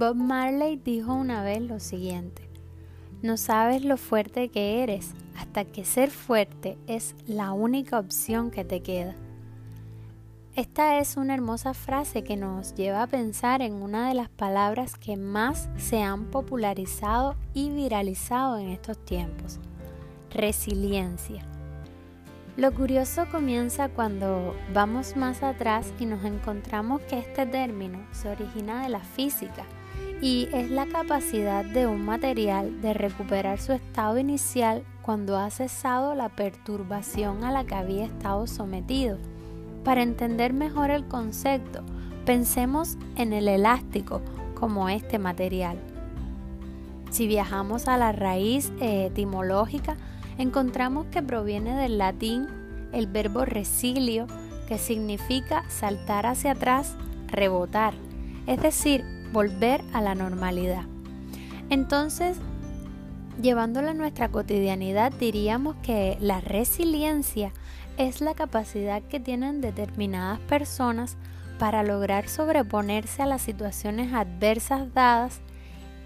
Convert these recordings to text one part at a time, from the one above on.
Bob Marley dijo una vez lo siguiente, no sabes lo fuerte que eres hasta que ser fuerte es la única opción que te queda. Esta es una hermosa frase que nos lleva a pensar en una de las palabras que más se han popularizado y viralizado en estos tiempos, resiliencia. Lo curioso comienza cuando vamos más atrás y nos encontramos que este término se origina de la física y es la capacidad de un material de recuperar su estado inicial cuando ha cesado la perturbación a la que había estado sometido. Para entender mejor el concepto, pensemos en el elástico como este material. Si viajamos a la raíz etimológica, encontramos que proviene del latín el verbo resilio, que significa saltar hacia atrás, rebotar, es decir, volver a la normalidad. Entonces, llevándolo a nuestra cotidianidad, diríamos que la resiliencia es la capacidad que tienen determinadas personas para lograr sobreponerse a las situaciones adversas dadas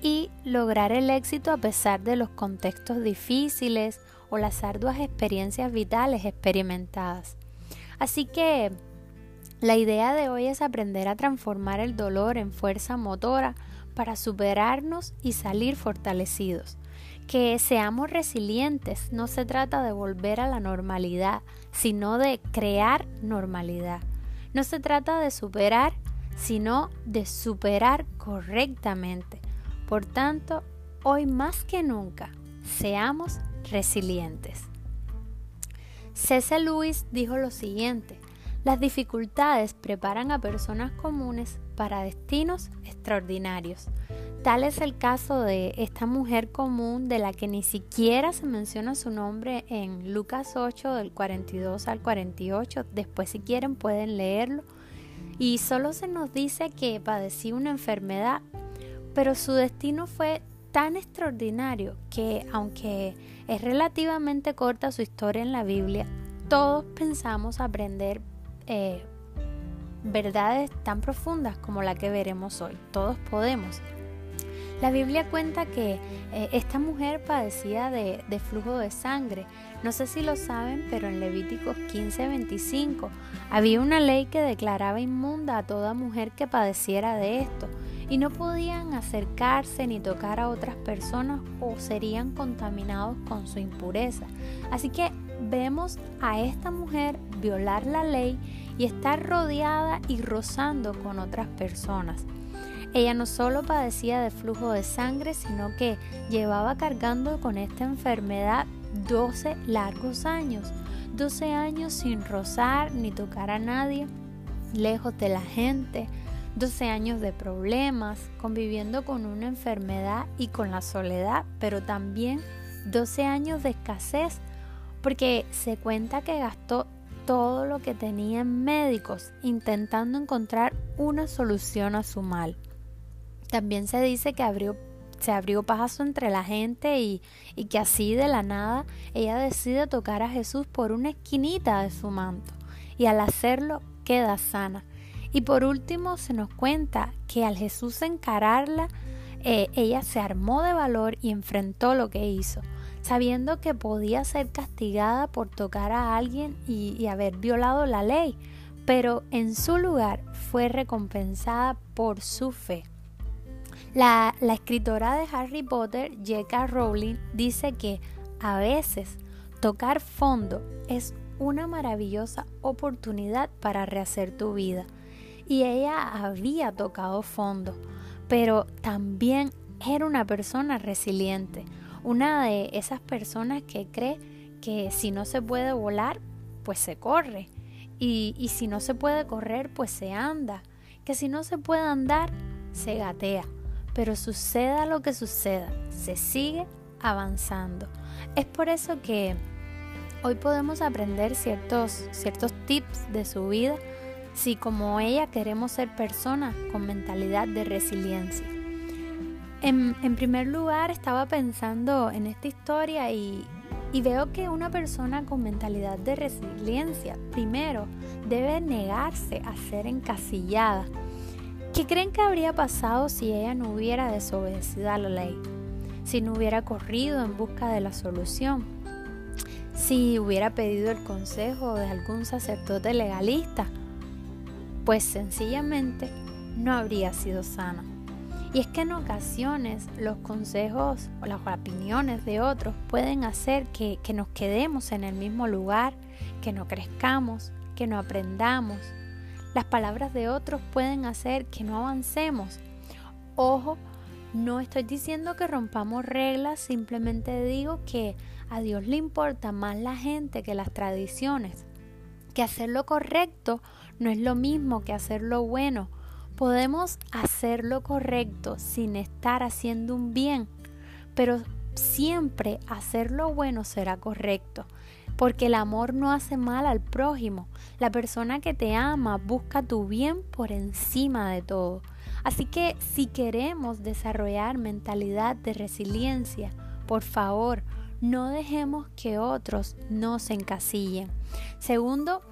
y lograr el éxito a pesar de los contextos difíciles o las arduas experiencias vitales experimentadas. Así que la idea de hoy es aprender a transformar el dolor en fuerza motora para superarnos y salir fortalecidos. Que seamos resilientes, no se trata de volver a la normalidad, sino de crear normalidad. No se trata de superar, sino de superar correctamente. Por tanto, hoy más que nunca, seamos resilientes. C.C. Lewis dijo lo siguiente, las dificultades preparan a personas comunes para destinos extraordinarios. Tal es el caso de esta mujer común de la que ni siquiera se menciona su nombre en Lucas 8 del 42 al 48. Después si quieren pueden leerlo. Y solo se nos dice que padecía una enfermedad, pero su destino fue tan extraordinario que aunque es relativamente corta su historia en la Biblia, todos pensamos aprender eh, verdades tan profundas como la que veremos hoy. Todos podemos. La Biblia cuenta que eh, esta mujer padecía de, de, flujo de sangre. No sé si lo saben, pero en Levíticos 15:25 había una ley que declaraba inmunda a toda mujer que padeciera de esto y no podían acercarse ni tocar a otras personas o serían contaminados con su impureza. Así que vemos a esta mujer violar la ley y estar rodeada y rozando con otras personas. Ella no solo padecía de flujo de sangre, sino que llevaba cargando con esta enfermedad 12 largos años. 12 años sin rozar ni tocar a nadie, lejos de la gente. 12 años de problemas, conviviendo con una enfermedad y con la soledad, pero también 12 años de escasez porque se cuenta que gastó todo lo que tenía en médicos intentando encontrar una solución a su mal. También se dice que se abrió paso entre la gente y, y que así de la nada ella decide tocar a Jesús por una esquinita de su manto y al hacerlo queda sana. Y por último se nos cuenta que al Jesús encararla, eh, ella se armó de valor y enfrentó lo que hizo sabiendo que podía ser castigada por tocar a alguien y, haber violado la ley, pero en su lugar fue recompensada por su fe. La, la, escritora de Harry Potter, J.K. Rowling, dice que a veces tocar fondo es una maravillosa oportunidad para rehacer tu vida. Y ella había tocado fondo, pero también era una persona resiliente, una de esas personas que cree que si no se puede volar, pues se corre. Y, y si no se puede correr, pues se anda. Que si no se puede andar, se gatea. Pero suceda lo que suceda, se sigue avanzando. Es por eso que hoy podemos aprender ciertos, ciertos tips de su vida si como ella queremos ser personas con mentalidad de resiliencia. En, primer lugar, estaba pensando en esta historia y, y veo que una persona con mentalidad de resiliencia, primero, debe negarse a ser encasillada. ¿Qué creen que habría pasado si ella no hubiera desobedecido a la ley? Si no hubiera corrido en busca de la solución? Si hubiera pedido el consejo de algún sacerdote legalista? Pues sencillamente no habría sido sana. Y es que en ocasiones los consejos o las opiniones de otros pueden hacer que, que nos quedemos en el mismo lugar, que no crezcamos, que no aprendamos. Las palabras de otros pueden hacer que no avancemos. Ojo, no estoy diciendo que rompamos reglas, simplemente digo que a Dios le importa más la gente que las tradiciones. Que hacer lo correcto no es lo mismo que hacer lo bueno Podemos hacer lo correcto sin estar haciendo un bien, pero siempre hacer lo bueno será correcto, porque el amor no hace mal al prójimo. La persona que te ama busca tu bien por encima de todo. Así que si queremos desarrollar mentalidad de resiliencia, por favor, no dejemos que otros nos encasillen. Segundo,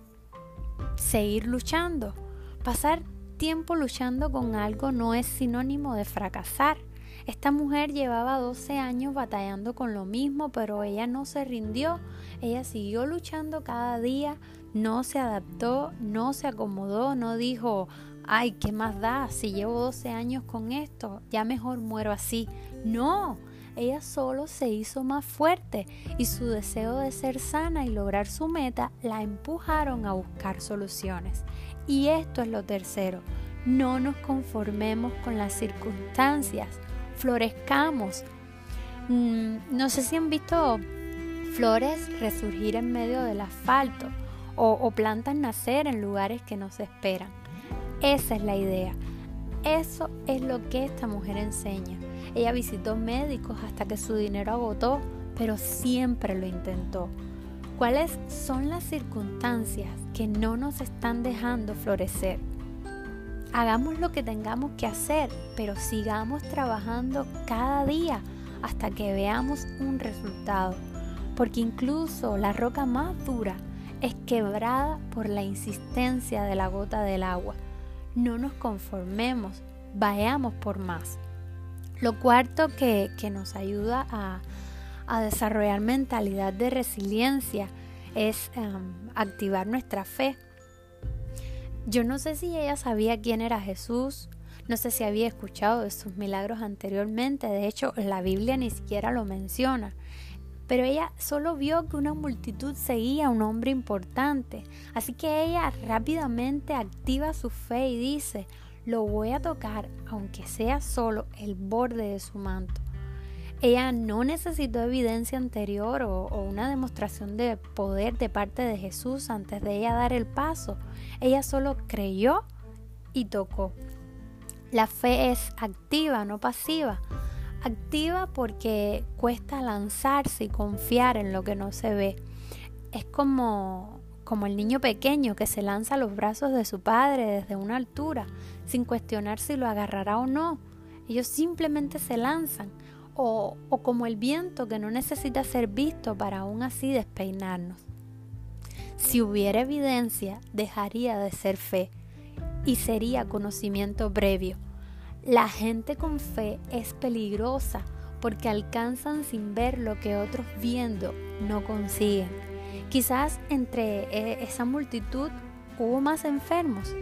seguir luchando. Pasar tiempo luchando con algo no es sinónimo de fracasar. Esta mujer llevaba 12 años batallando con lo mismo, pero ella no se rindió. Ella siguió luchando cada día, no se adaptó, no se acomodó, no dijo, ay, ¿qué más da? Si llevo 12 años con esto, ya mejor muero así. No, ella solo se hizo más fuerte y su deseo de ser sana y lograr su meta la empujaron a buscar soluciones. Y esto es lo tercero, no nos conformemos con las circunstancias, florezcamos. Mm, no sé si han visto flores resurgir en medio del asfalto o, o plantas nacer en lugares que no se esperan. Esa es la idea. Eso es lo que esta mujer enseña. Ella visitó médicos hasta que su dinero agotó, pero siempre lo intentó. ¿Cuáles son las circunstancias que no nos están dejando florecer? Hagamos lo que tengamos que hacer, pero sigamos trabajando cada día hasta que veamos un resultado. Porque incluso la roca más dura es quebrada por la insistencia de la gota del agua. No nos conformemos, vayamos por más. Lo cuarto que, nos ayuda a, a desarrollar mentalidad de resiliencia es em, activar nuestra fe. Yo no sé si ella sabía quién era Jesús, no sé si había escuchado de sus milagros anteriormente, de hecho la Biblia ni siquiera lo menciona, pero ella solo vio que una multitud seguía a un hombre importante, así que ella rápidamente activa su fe y dice, lo voy a tocar aunque sea solo el borde de su manto. Ella no necesitó evidencia anterior o, una demostración de poder de parte de Jesús antes de ella dar el paso. Ella solo creyó y tocó. La fe es activa, no pasiva. Activa porque cuesta lanzarse y confiar en lo que no se ve. Es como, como el niño pequeño que se lanza a los brazos de su padre desde una altura, sin cuestionar si lo agarrará o no. Ellos simplemente se lanzan o, como el viento que no necesita ser visto para aún así despeinarnos. Si hubiera evidencia, dejaría de ser fe y sería conocimiento previo. La gente con fe es peligrosa porque alcanzan sin ver lo que otros viendo no consiguen. Quizás entre e, esa multitud hubo más enfermos,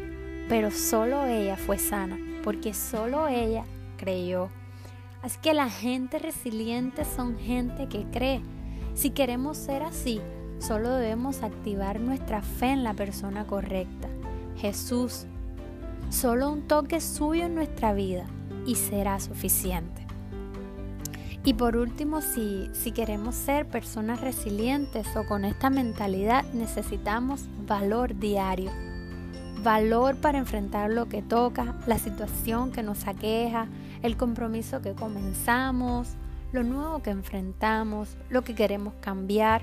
pero solo ella fue sana, porque solo ella creyó. Así que la gente resiliente son gente que cree. Si queremos ser así, solo debemos activar nuestra fe en la persona correcta, Jesús. Solo un toque suyo en nuestra vida y será suficiente. Y por último, si, si queremos ser personas resilientes o con esta mentalidad, necesitamos valor diario. Valor para enfrentar lo que toca, la situación que nos aqueja, el compromiso que comenzamos, lo nuevo que enfrentamos, lo que queremos cambiar,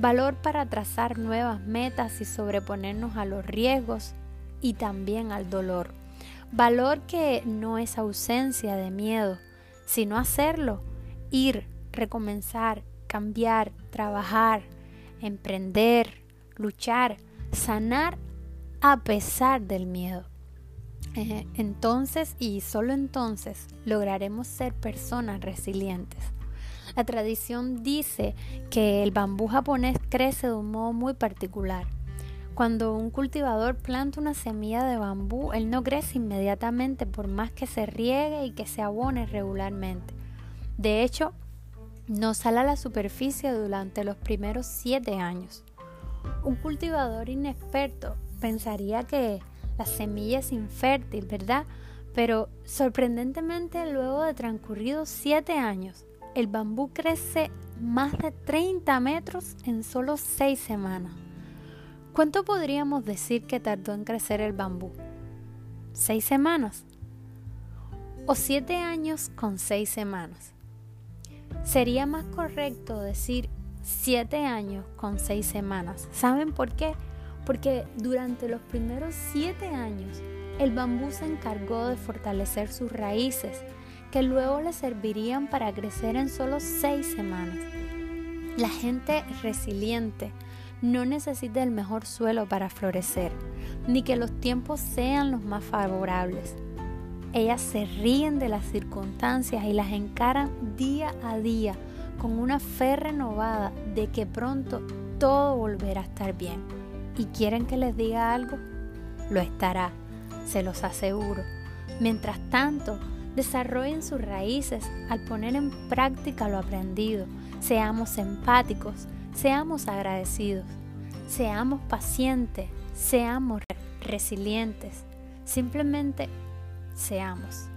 valor para trazar nuevas metas y sobreponernos a los riesgos y también al dolor. Valor que no es ausencia de miedo, sino hacerlo, ir, recomenzar, cambiar, trabajar, emprender, luchar, sanar a pesar del miedo. entonces y solo entonces lograremos ser personas resilientes. La tradición dice que el bambú japonés crece de un modo muy particular. Cuando un cultivador planta una semilla de bambú, él no crece inmediatamente por más que se riegue y que se abone regularmente. De hecho, no sale a la superficie durante los primeros siete años. Un cultivador inexperto pensaría que la semilla es infértil, ¿verdad? Pero sorprendentemente luego de transcurridos siete años, el bambú crece más de 30 metros en solo seis semanas. ¿Cuánto podríamos decir que tardó en crecer el bambú? ¿Seis semanas? ¿O siete años con seis semanas? Sería más correcto decir siete años con seis semanas. ¿Saben por qué? Porque durante los primeros siete años el bambú se encargó de fortalecer sus raíces, que luego le servirían para crecer en solo seis semanas. La gente resiliente no necesita el mejor suelo para florecer, ni que los tiempos sean los más favorables. Ellas se ríen de las circunstancias y las encaran día a día con una fe renovada de que pronto todo volverá a estar bien. ¿Y quieren que les diga algo? Lo estará, se los aseguro. Mientras tanto, desarrollen sus raíces al poner en práctica lo aprendido. Seamos empáticos, seamos agradecidos, seamos pacientes, seamos resilientes. Simplemente seamos.